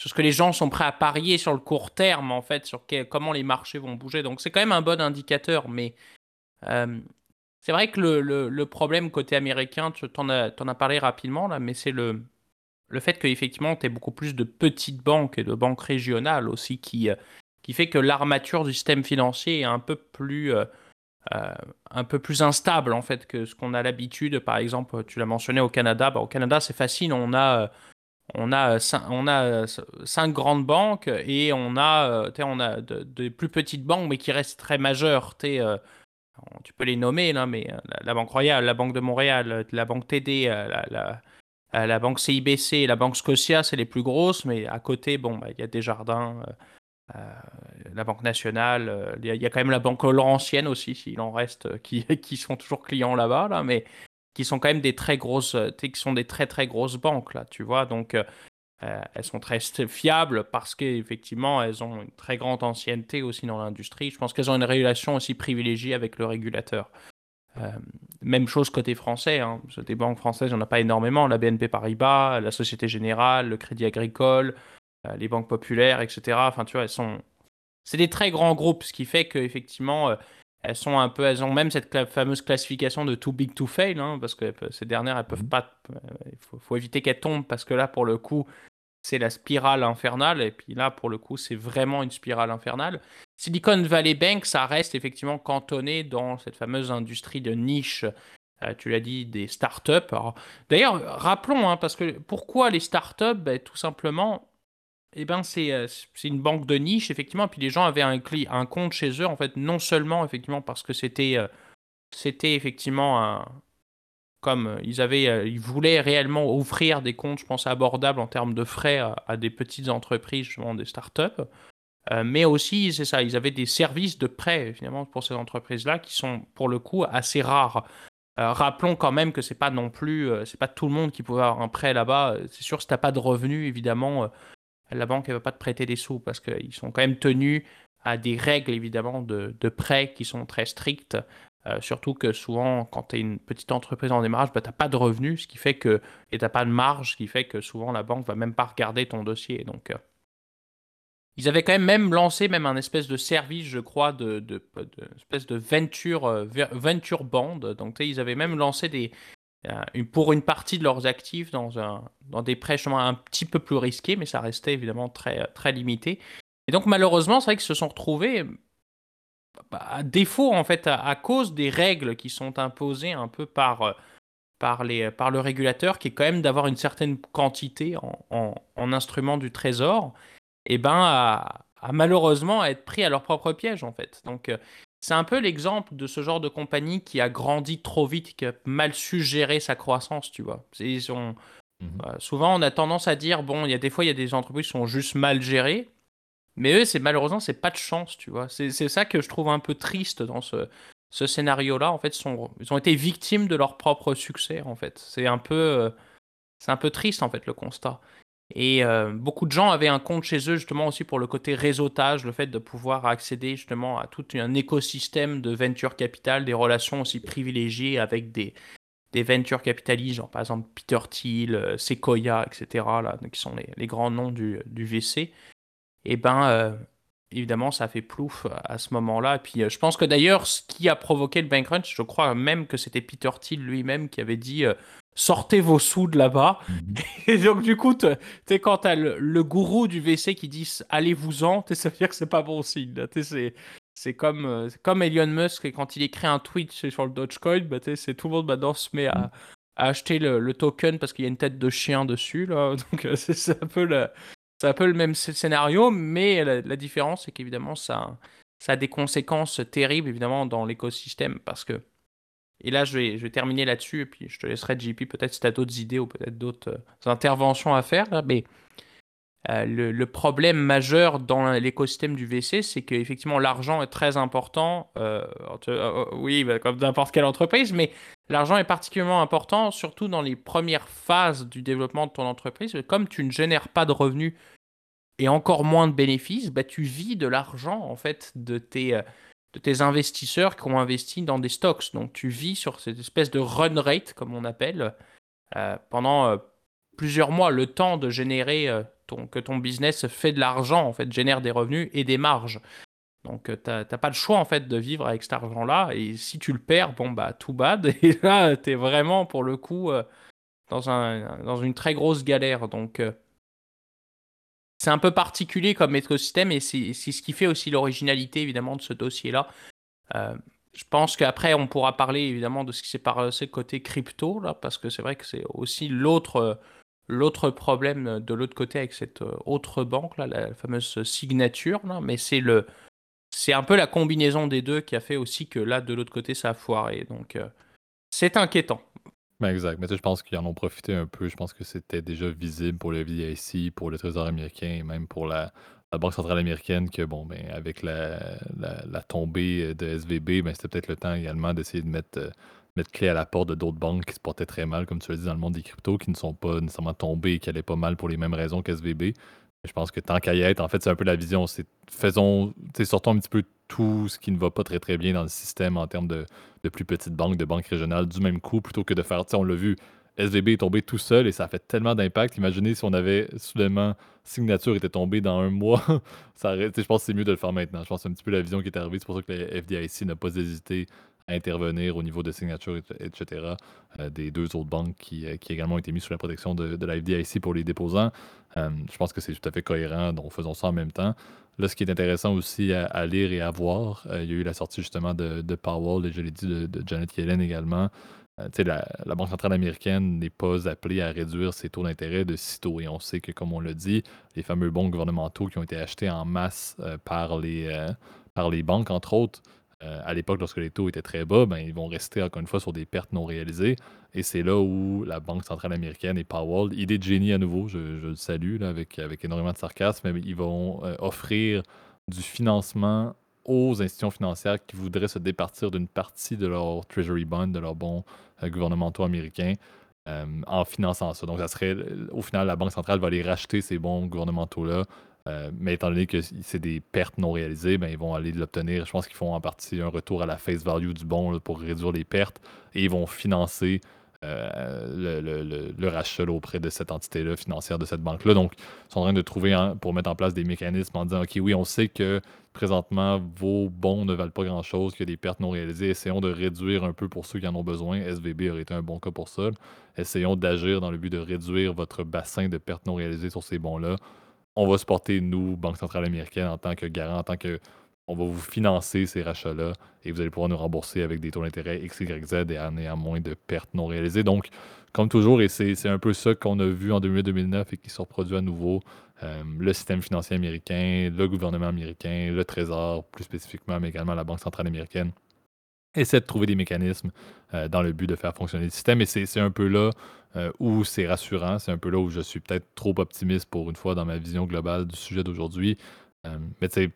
sur ce que les gens sont prêts à parier sur le court terme, en fait, sur comment les marchés vont bouger. Donc c'est quand même un bon indicateur, mais euh, c'est vrai que le, problème côté américain, tu en as, as, parlé rapidement, là, mais c'est le, le fait qu'effectivement, tu as beaucoup plus de petites banques et de banques régionales aussi qui, euh, qui fait que l'armature du système financier est un peu plus... Euh, un peu plus instable en fait que ce qu'on a l'habitude. Par exemple, tu l'as mentionné au Canada. Bah, au Canada, c'est facile. On a on a, on a cinq grandes banques et on a, euh, on a de, plus petites banques mais qui restent très majeures. Euh, tu peux les nommer, là, mais euh, la, Banque Royale, la Banque de Montréal, la Banque TD, la, la, Banque CIBC, la Banque Scotia, c'est les plus grosses, mais à côté, bon, bah, il y a Desjardins, la Banque Nationale, il y, a quand même la Banque Laurentienne aussi, s'il en reste, qui, qui sont toujours clients là-bas, là, mais qui sont quand même des très grosses, euh, qui sont des très très grosses banques là, tu vois. Donc euh, euh, elles sont très fiables parce qu'effectivement elles ont une très grande ancienneté aussi dans l'industrie. Je pense qu'elles ont une relation aussi privilégiée avec le régulateur. même chose côté français, hein. des banques françaises, il n'y en a pas énormément. La BNP Paribas, la Société Générale, le Crédit Agricole, les banques populaires, etc. Enfin, tu vois, elles sont. C'est des très grands groupes, ce qui fait qu'effectivement, elles sont un peu, elles ont même cette fameuse classification de too big to fail, hein, parce que ces dernières, elles peuvent mhm. pas, euh, il faut, éviter qu'elles tombent, parce que là, pour le coup, c'est la spirale infernale, et puis là, pour le coup, c'est vraiment une spirale infernale. Silicon Valley Bank, ça reste effectivement cantonné dans cette fameuse industrie de niche, euh, tu l'as dit, des startups. D'ailleurs, rappelons, hein, parce que pourquoi les startups? Ben, Tout simplement, eh ben euh, c'est une banque de niche, effectivement. Puis les gens avaient un, un compte chez eux, en fait, non seulement, effectivement, parce que c'était euh, effectivement un. Comme euh, ils, avaient, ils voulaient réellement offrir des comptes, je pense, abordables en termes de frais à, des petites entreprises, justement, des startups. mais aussi, c'est ça, ils avaient des services de prêt, finalement, pour ces entreprises-là, qui sont, pour le coup, assez rares. rappelons quand même que c'est pas non plus, c'est pas tout le monde qui pouvait avoir un prêt là-bas. C'est sûr, si t'as pas de revenus, évidemment, la banque ne va pas te prêter des sous parce qu'ils sont quand même tenus à des règles évidemment de, prêt qui sont très strictes. Euh, surtout que souvent, quand tu es une petite entreprise en démarrage, bah, tu n'as pas de revenus, ce qui fait que, et tu n'as pas de marge, ce qui fait que souvent la banque va même pas regarder ton dossier. Donc, euh, ils avaient quand même lancé même un espèce de service, je crois, de, de, espèce de venture, euh, venture band. Donc, ils avaient même lancé des, pour une partie de leurs actifs dans, des prêts un petit peu plus risqués, mais ça restait évidemment très, limité. Et donc malheureusement, c'est vrai qu'ils se sont retrouvés bah, à défaut en fait à, cause des règles qui sont imposées un peu par, les, le régulateur, qui est quand même d'avoir une certaine quantité en, en, instruments du trésor, et ben à, à, malheureusement être pris à leur propre piège en fait. Donc c'est un peu l'exemple de ce genre de compagnie qui a grandi trop vite, qui a mal su gérer sa croissance, tu vois. Ils ont, mhm. euh, souvent, on a tendance à dire, bon, il y a des fois, il y a des entreprises qui sont juste mal gérées, mais eux, c'est malheureusement, c'est pas de chance, tu vois. C'est ça que je trouve un peu triste dans ce, ce scénario-là. En fait, sont, ils ont été victimes de leur propre succès, en fait. C'est un peu, euh, c'est un peu triste, en fait, le constat. Et euh, beaucoup de gens avaient un compte chez eux justement aussi pour le côté réseautage, le fait de pouvoir accéder justement à tout un écosystème de venture capital, des relations aussi privilégiées avec des, des venture capitalistes, genre par exemple Peter Thiel, euh, Sequoia, etc., là, qui sont les, les grands noms du, du VC. Et ben, euh, évidemment, ça a fait plouf à ce moment-là. Et puis, je pense que d'ailleurs, ce qui a provoqué le bank crunch, je crois même que c'était Peter Thiel lui-même qui avait dit sortez vos sous de là-bas. Mhm. Et donc, du coup, tu sais, quand t'as le, le, gourou du WC qui dit allez-vous-en, ça veut dire que c'est pas bon signe. C'est c'est comme, euh, comme Elon Musk, et quand il écrit un tweet sur le Dogecoin, bah, c'est tout le monde maintenant se met à, à acheter le, token parce qu'il y a une tête de chien dessus. Là. Donc c'est un, peu le, un peu le même scénario, mais la, différence, c'est qu'évidemment, ça, ça a des conséquences terribles, évidemment, dans l'écosystème. Parce que, et là, je vais, terminer là-dessus, et puis je te laisserai, JP, peut-être si tu as d'autres idées ou peut-être d'autres euh, interventions à faire. Mais euh, le, problème majeur dans l'écosystème du VC, c'est qu'effectivement l'argent est très important, euh, oui, bah, comme n'importe quelle entreprise, mais l'argent est particulièrement important, surtout dans les premières phases du développement de ton entreprise. Comme tu ne génères pas de revenus et encore moins de bénéfices, bah, tu vis de l'argent en fait de tes, de tes investisseurs qui ont investi dans des stocks. Donc tu vis sur cette espèce de run rate, comme on appelle, pendant plusieurs mois, le temps de générer que ton business fait de l'argent, en fait, génère des revenus et des marges. Donc, euh, tu n'as pas le choix, en fait, de vivre avec cet argent-là. Et si tu le perds, bon, bah, tout bad. Et là, tu es vraiment, pour le coup, euh, dans, un, dans une très grosse galère. Donc, euh, c'est un peu particulier comme écosystème et c'est ce qui fait aussi l'originalité, évidemment, de ce dossier-là. je pense qu'après, on pourra parler, évidemment, de ce qui s'est passé côté crypto, là, parce que c'est vrai que c'est aussi l'autre L'autre problème de l'autre côté avec cette euh, autre banque, là, la fameuse signature, mais c'est le, c'est un peu la combinaison des deux qui a fait aussi que là, de l'autre côté, ça a foiré. Donc, euh, c'est inquiétant. Ben exact. Mais je pense qu'ils en ont profité un peu. Je pense que c'était déjà visible pour le VIC, pour le Trésor américain et même pour la, Banque centrale américaine que, bon, ben, avec la, la, tombée de SVB, ben, c'était peut-être le temps également d'essayer de mettre euh, mettre clé à la porte de d'autres banques qui se portaient très mal, comme tu l'as dit, dans le monde des cryptos, qui ne sont pas nécessairement tombées et qui allaient pas mal pour les mêmes raisons qu'SVB. Je pense que tant qu'à y être, en fait, c'est un peu la vision. C'est faisons, sortons un petit peu tout ce qui ne va pas très très bien dans le système en termes de, plus petites banques, de banques régionales du même coup, plutôt que de faire, on l'a vu, SVB est tombé tout seul et ça a fait tellement d'impact. Imaginez si on avait soudainement Signature était tombé dans un mois. ça je pense que c'est mieux de le faire maintenant. Je pense que c'est un petit peu la vision qui est arrivée. C'est pour ça que la FDIC n'a pas hésité intervenir au niveau de signature, etc., euh, des deux autres banques qui, euh, qui, également ont été mis sous la protection de, de la FDIC pour les déposants. Euh, je pense que c'est tout à fait cohérent, donc faisons ça en même temps. Là, ce qui est intéressant aussi à, lire et à voir, il y a eu la sortie justement de, Powell, et je l'ai dit, de, Janet Yellen également. La, la, Banque centrale américaine n'est pas appelée à réduire ses taux d'intérêt de sitôt. Et on sait que, comme on l'a dit, les fameux bons gouvernementaux qui ont été achetés en masse par, les, par les banques, entre autres, euh, à l'époque, lorsque les taux étaient très bas, ben, ils vont rester encore une fois sur des pertes non réalisées. Et c'est là où la Banque centrale américaine et Powell, idée de génie à nouveau, je, le salue avec, avec énormément de sarcasme, mais ils vont euh, offrir du financement aux institutions financières qui voudraient se départir d'une partie de leur Treasury Bond, de leurs bons euh, gouvernementaux américains, en finançant ça. Donc, ça serait, au final, la Banque centrale va aller racheter ces bons gouvernementaux-là euh, mais étant donné que c'est des pertes non réalisées, ben, ils vont aller l'obtenir. Je pense qu'ils font en partie un retour à la face value du bon pour réduire les pertes et ils vont financer euh, le, rachat auprès de cette entité-là financière, de cette banque-là. Donc, ils sont en train de trouver pour mettre en place des mécanismes en disant OK, oui, on sait que présentement, vos bons ne valent pas grand-chose, qu'il y a des pertes non réalisées. Essayons de réduire un peu pour ceux qui en ont besoin. SVB aurait été un bon cas pour ça. Essayons d'agir dans le but de réduire votre bassin de pertes non réalisées sur ces bons-là on va se porter, nous, Banque centrale américaine, en tant que garant, en tant que. On va vous financer ces rachats-là et vous allez pouvoir nous rembourser avec des taux d'intérêt X, Y, Z et à moins de pertes non réalisées. Donc, comme toujours, et c'est un peu ça qu'on a vu en 2008-2009 et qui se reproduit à nouveau, euh, le système financier américain, le gouvernement américain, le Trésor plus spécifiquement, mais également la Banque centrale américaine, essaie de trouver des mécanismes euh, dans le but de faire fonctionner le système. Et c'est un peu là euh, où c'est rassurant. C'est un peu là où je suis peut-être trop optimiste pour une fois dans ma vision globale du sujet d'aujourd'hui. Mais tu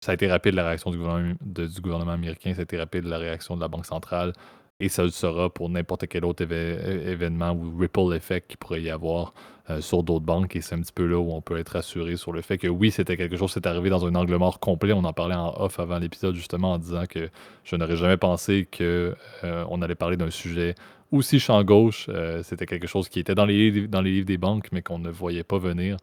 ça a été rapide la réaction du gouvernement, américain, ça a été rapide la réaction de la Banque centrale. Et ça le sera pour n'importe quel autre événement ou ripple effect qu'il pourrait y avoir euh, sur d'autres banques. Et c'est un petit peu là où on peut être assuré sur le fait que oui, c'était quelque chose qui arrivé dans un angle mort complet. On en parlait en off avant l'épisode justement en disant que je n'aurais jamais pensé qu'on euh, allait parler d'un sujet aussi champ gauche. Euh, c'était quelque chose qui était dans les, dans les livres des banques, mais qu'on ne voyait pas venir.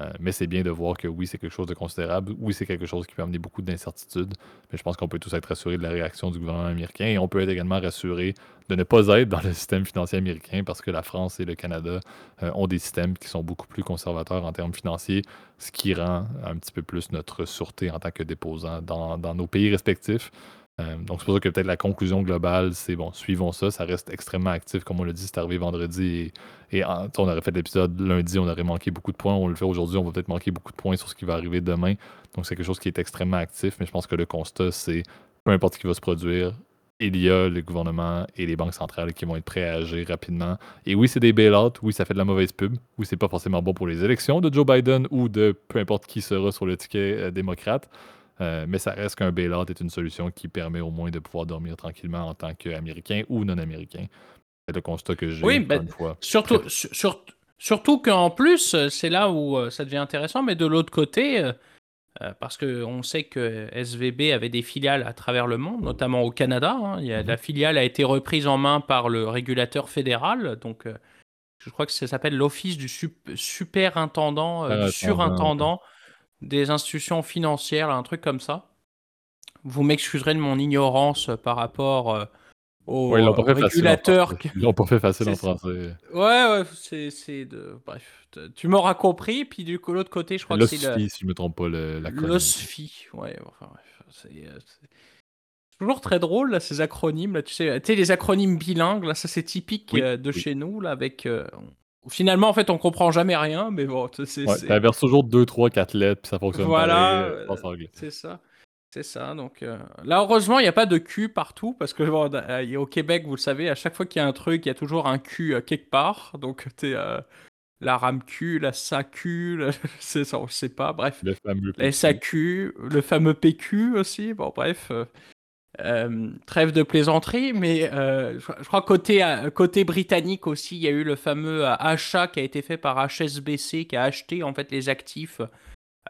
Euh, mais c'est bien de voir que oui, c'est quelque chose de considérable. Oui, c'est quelque chose qui peut amener beaucoup d'incertitudes. Mais je pense qu'on peut tous être rassurés de la réaction du gouvernement américain et on peut être également rassuré de ne pas être dans le système financier américain parce que la France et le Canada euh, ont des systèmes qui sont beaucoup plus conservateurs en termes financiers, ce qui rend un petit peu plus notre sûreté en tant que déposant dans, dans nos pays respectifs. Euh, donc, c'est pour ça que peut-être la conclusion globale, c'est bon, suivons ça. Ça reste extrêmement actif. Comme on l'a dit, c'est arrivé vendredi et, on aurait fait l'épisode lundi, on aurait manqué beaucoup de points. On le fait aujourd'hui, on va peut-être manquer beaucoup de points sur ce qui va arriver demain. Donc, c'est quelque chose qui est extrêmement actif. Mais je pense que le constat, c'est peu importe ce qui va se produire, il y a le gouvernement et les banques centrales qui vont être prêts à agir rapidement. Et oui, c'est des bail-outs. Oui, ça fait de la mauvaise pub. Oui, c'est pas forcément bon pour les élections de Joe Biden ou de peu importe qui sera sur le ticket euh, démocrate. Euh, mais ça reste qu'un bail-out est une solution qui permet au moins de pouvoir dormir tranquillement en tant qu'Américain ou non-Américain. C'est le constat que j'ai oui, ben, une fois. Surtout, surtout qu'en plus, euh, c'est là où euh, ça devient intéressant, mais de l'autre côté, parce qu'on sait que SVB avait des filiales à travers le monde, notamment au Canada. Hein. il y a, mm-hmm. La filiale a été reprise en main par le régulateur fédéral, donc je crois que ça s'appelle l'Office du superintendant, du surintendant des institutions financières, un truc comme ça. Vous m'excuserez de mon ignorance par rapport euh, aux régulateurs. Ils l'ont pas fait facile en français. Ouais, ouais, c'est de. Bref, tu m'auras compris. Puis du coup, l'autre côté, je crois que c'est. L'OSFI, si je me trompe pas, l'acronyme. L'OSFI, ouais, enfin. Euh, c'est toujours très drôle, là, ces acronymes. Là, tu, sais, tu sais, les acronymes bilingues, là, ça c'est typique euh, de chez nous, là, avec Finalement, en fait, on comprend jamais rien, mais bon, c'est. Ouais, inverse toujours 2, 3, 4 lettres, puis ça fonctionne voilà, euh, C'est ça. C'est ça. Donc euh, là, heureusement, il n'y a pas de Q partout parce que euh, au Québec, vous le savez, à chaque fois qu'il y a un truc, il y a toujours un Q quelque part. Donc tu la RAMQ, la SAQ, le... ça, on ne sait pas. Bref, le fameux la SAQ, le fameux PQ aussi. Bon, bref. Euh, trêve de plaisanterie, mais euh, je, crois côté, euh, côté britannique aussi, il y a eu le fameux achat qui a été fait par HSBC, qui a acheté en fait les actifs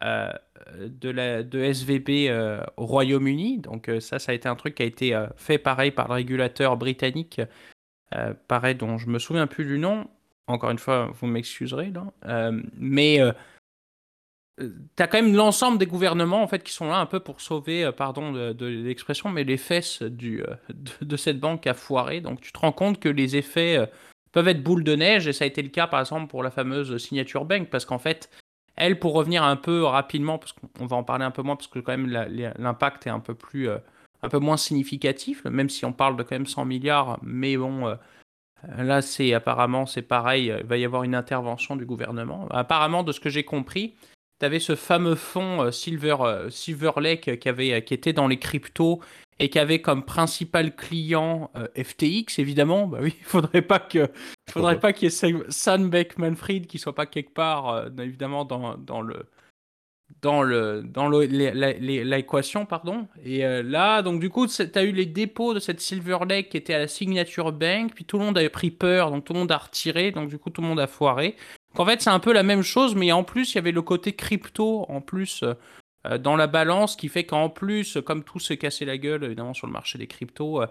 de, la, de SVB au Royaume-Uni. Donc ça, ça a été un truc qui a été fait pareil par le régulateur britannique, pareil dont je me souviens plus du nom. Encore une fois, vous m'excuserez mais tu as quand même l'ensemble des gouvernements en fait qui sont là un peu pour sauver, euh, pardon de, l'expression, mais les fesses du, euh, de, cette banque a foiré. Donc tu te rends compte que les effets euh, peuvent être boule de neige et ça a été le cas par exemple pour la fameuse signature bank parce qu'en fait, elle pour revenir un peu rapidement, parce qu'on va en parler un peu moins parce que quand même l'impact est un peu plus, un peu moins significatif, même si on parle de quand même 100 milliards, mais bon. Là, c'est apparemment, c'est pareil, il va y avoir une intervention du gouvernement. Apparemment, de ce que j'ai compris, tu avais ce fameux fonds euh, Silver, euh, Silver Lake qui, avait, qui était dans les cryptos et qui avait comme principal client euh, FTX, évidemment. Bah oui, il faudrait pas que, faudrait pas qu'il y ait Sam Beckman-Fried qui soit pas quelque part, évidemment, dans, dans le dans le dans l'équation pardon et là donc du coup tu as eu les dépôts de cette Silver Lake qui était à la Signature Bank puis tout le monde avait pris peur donc tout le monde a retiré donc du coup tout le monde a foiré en fait, c'est un peu la même chose, mais en plus, il y avait le côté crypto en plus euh, dans la balance qui fait qu'en plus, comme tout s'est cassé la gueule, évidemment, sur le marché des cryptos, euh,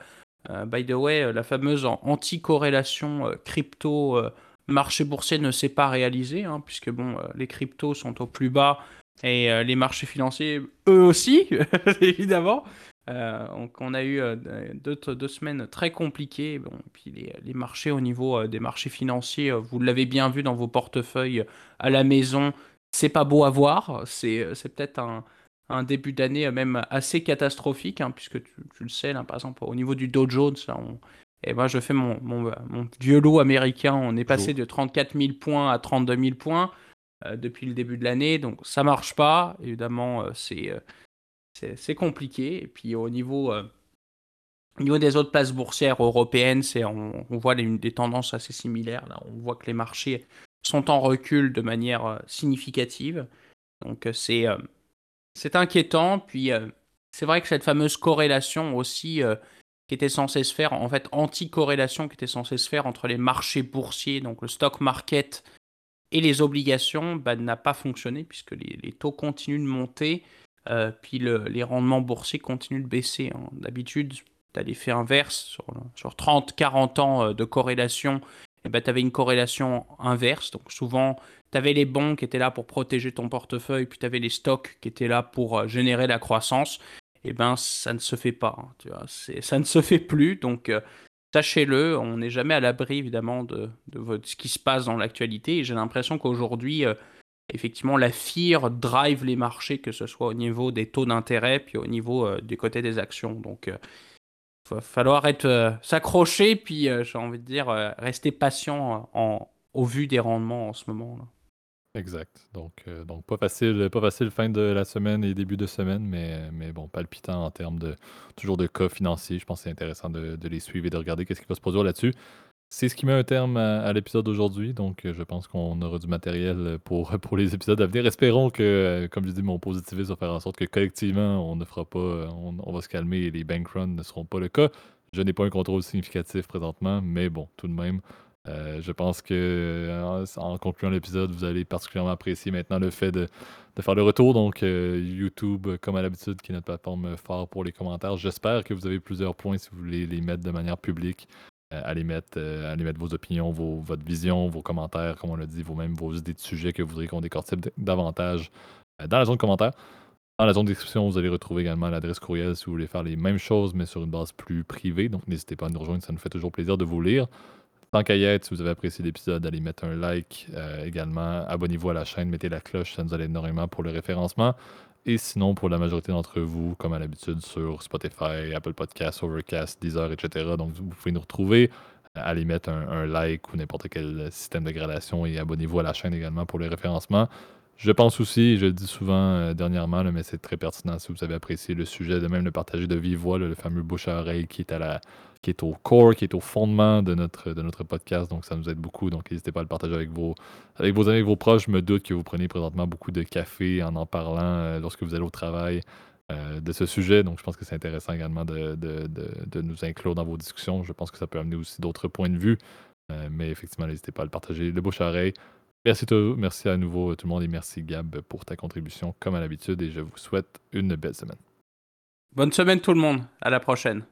euh, by the way, la fameuse anti-corrélation crypto marché boursier ne s'est pas réalisée, hein, puisque bon, les cryptos sont au plus bas et les marchés financiers, eux aussi, évidemment. Euh, donc on a eu euh, deux, deux, semaines très compliquées. Bon, puis les, marchés au niveau euh, des marchés financiers, vous l'avez bien vu dans vos portefeuilles à la maison, c'est pas beau à voir. C'est peut-être un, un, début d'année même assez catastrophique, hein, puisque tu, le sais, là, par exemple au niveau du Dow Jones, là, et moi je fais mon, mon, mon, vieux lot américain, on est passé de 34 000 points à 32 000 points depuis le début de l'année, donc ça marche pas. Évidemment, c'est c'est compliqué. Et puis au niveau, euh, au niveau des autres places boursières européennes, on, on, voit des tendances assez similaires. Là. On voit que les marchés sont en recul de manière euh, significative. Donc euh, c'est c'est inquiétant. Puis c'est vrai que cette fameuse corrélation aussi qui était censée se faire, en fait anti-corrélation qui était censée se faire entre les marchés boursiers, donc le stock market et les obligations, bah, n'a pas fonctionné puisque les, taux continuent de monter. Euh, puis les rendements boursiers continuent de baisser. Hein. D'habitude, tu as l'effet inverse sur, sur 30-40 ans euh, de corrélation eh ben, tu avais une corrélation inverse. Donc souvent, tu avais les bons qui étaient là pour protéger ton portefeuille, puis tu avais les stocks qui étaient là pour euh, générer la croissance. Eh ben, ça ne se fait pas. Hein, ça ne se fait plus. Donc, euh, sachez-le, on n'est jamais à l'abri, évidemment, de, de, ce qui se passe dans l'actualité. Et j'ai l'impression qu'aujourd'hui, effectivement, la FIR drive les marchés, que ce soit au niveau des taux d'intérêt, puis au niveau euh, du côté des actions. Donc, il euh, va falloir être euh, s'accrocher, puis j'ai envie de dire, rester patient en, au vu des rendements en ce moment. Exact. Donc, pas facile, pas facile fin de la semaine et début de semaine, mais, mais bon, palpitant en termes de toujours de cas financiers. Je pense que c'est intéressant de, de, les suivre et de regarder qu'est-ce qui va se produire là-dessus. C'est ce qui met un terme à, l'épisode d'aujourd'hui, donc euh, je pense qu'on aura du matériel pour, pour les épisodes à venir. Espérons que, euh, comme je dis, mon positivisme va faire en sorte que collectivement, on ne fera pas, euh, on, va se calmer et les bank runs ne seront pas le cas. Je n'ai pas un contrôle significatif présentement, mais bon, tout de même, je pense que en concluant l'épisode, vous allez particulièrement apprécier maintenant le fait de, faire le retour. Donc, YouTube, comme à l'habitude, qui est notre plateforme phare pour les commentaires. J'espère que vous avez plusieurs points si vous voulez les mettre de manière publique. Euh, allez mettre, euh, mettre vos opinions, votre vision, vos commentaires, comme on l'a dit, vos même vos idées de sujets que vous voudriez qu'on décortique davantage euh, dans la zone de commentaires. Dans la zone de description, vous allez retrouver également l'adresse courriel si vous voulez faire les mêmes choses, mais sur une base plus privée. Donc, n'hésitez pas à nous rejoindre, ça nous fait toujours plaisir de vous lire. Tant qu'à y être, si vous avez apprécié l'épisode, allez mettre un like également. Abonnez-vous à la chaîne, mettez la cloche, ça nous aide énormément pour le référencement. Et sinon, pour la majorité d'entre vous, comme à l'habitude, sur Spotify, Apple Podcasts, Overcast, Deezer, etc. Donc, vous pouvez nous retrouver. Allez mettre un, like ou n'importe quel système de gradation et abonnez-vous à la chaîne également pour le référencement. Je pense aussi, je le dis souvent euh, dernièrement, mais c'est très pertinent si vous avez apprécié le sujet, de même le partager de vive voix, le fameux bouche à oreille qui est à la qui est au core, qui est au fondement de notre, de notre podcast. Donc, ça nous aide beaucoup. Donc, n'hésitez pas à le partager avec vos, avec vos amis, avec vos proches. Je me doute que vous prenez présentement beaucoup de café en en parlant euh, lorsque vous allez au travail euh, de ce sujet. Donc, je pense que c'est intéressant également de, de, de, nous inclure dans vos discussions. Je pense que ça peut amener aussi d'autres points de vue. Euh, mais effectivement, n'hésitez pas à le partager. Le bouche à oreille. Merci, merci à nouveau tout le monde et merci Gab pour ta contribution comme à l'habitude et je vous souhaite une belle semaine. Bonne semaine tout le monde. À la prochaine.